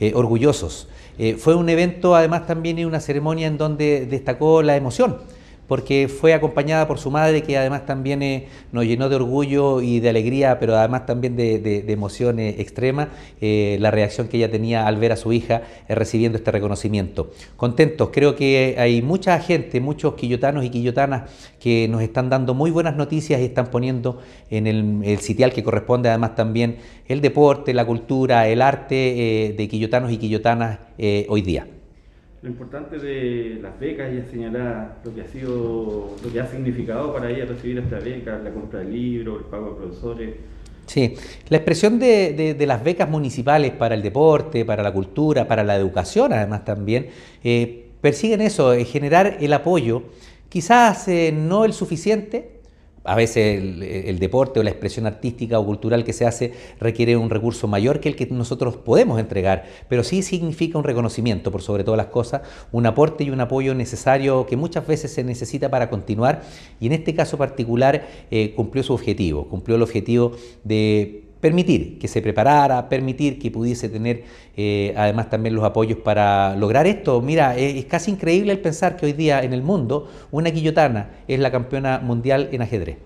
eh, orgullosos. Eh, fue un evento además también y una ceremonia en donde destacó la emoción porque fue acompañada por su madre, que además también eh, nos llenó de orgullo y de alegría, pero además también de, de, emoción eh, extrema, eh, la reacción que ella tenía al ver a su hija recibiendo este reconocimiento. Contentos, creo que hay mucha gente, muchos quillotanos y quillotanas que nos están dando muy buenas noticias y están poniendo en el, el sitial que corresponde además también el deporte, la cultura, el arte de quillotanos y quillotanas hoy día. Lo importante de las becas, ella señala lo que ha sido, lo que ha significado para ella recibir esta beca, la compra de libros, el pago de profesores. Sí, la expresión de, de, las becas municipales para el deporte, para la cultura, para la educación, además también, eh, persiguen eso, eh, generar el apoyo, quizás eh, no el suficiente, a veces el, deporte o la expresión artística o cultural que se hace requiere un recurso mayor que el que nosotros podemos entregar, pero sí significa un reconocimiento, por sobre todas las cosas, un aporte y un apoyo necesario que muchas veces se necesita para continuar y en este caso particular eh, cumplió su objetivo, cumplió el objetivo de permitir que se preparara, permitir que pudiese tener eh, además también los apoyos para lograr esto. Mira, es, casi increíble el pensar que hoy día en el mundo una quillotana es la campeona mundial en ajedrez.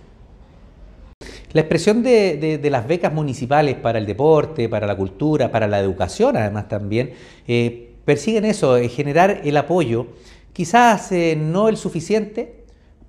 La expresión de, las becas municipales para el deporte, para la cultura, para la educación además también, eh, persiguen eso, generar el apoyo, quizás eh, no el suficiente,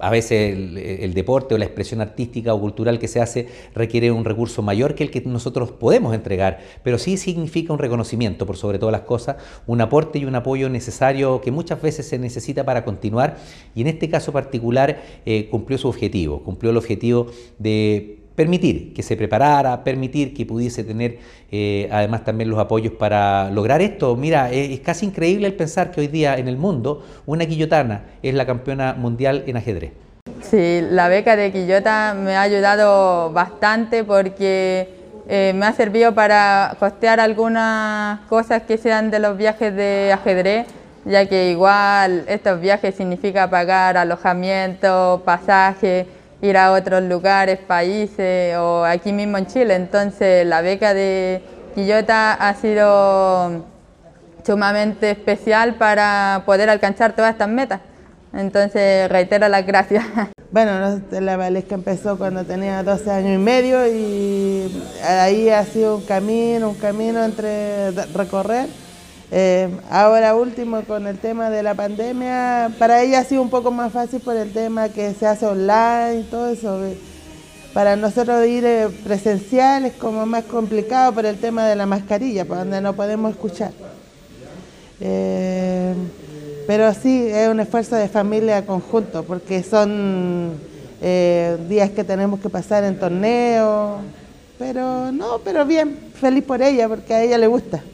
a veces el, deporte o la expresión artística o cultural que se hace requiere un recurso mayor que el que nosotros podemos entregar, pero sí significa un reconocimiento, por sobre todas las cosas, un aporte y un apoyo necesario que muchas veces se necesita para continuar y en este caso particular eh, cumplió su objetivo, cumplió el objetivo de permitir que se preparara, permitir que pudiese tener eh, además también los apoyos para lograr esto. Mira, es, casi increíble el pensar que hoy día en el mundo una quillotana es la campeona mundial en ajedrez. Sí, la beca de Quillota me ha ayudado bastante porque eh, me ha servido para costear algunas cosas que sean de los viajes de ajedrez, ya que igual estos viajes significa pagar alojamiento, pasaje, ir a otros lugares, países o aquí mismo en Chile. Entonces la beca de Quillota ha sido sumamente especial para poder alcanzar todas estas metas. Entonces reitero las gracias. Bueno, la Valesca empezó cuando tenía 12 años y medio y ahí ha sido un camino, un camino entre recorrer eh, ahora último con el tema de la pandemia, para ella ha sido un poco más fácil por el tema que se hace online y todo eso. Para nosotros ir eh, presencial es como más complicado por el tema de la mascarilla, por donde no podemos escuchar. Eh, pero sí, es un esfuerzo de familia conjunto, porque son días que tenemos que pasar en torneo, pero no, pero bien, feliz por ella, porque a ella le gusta.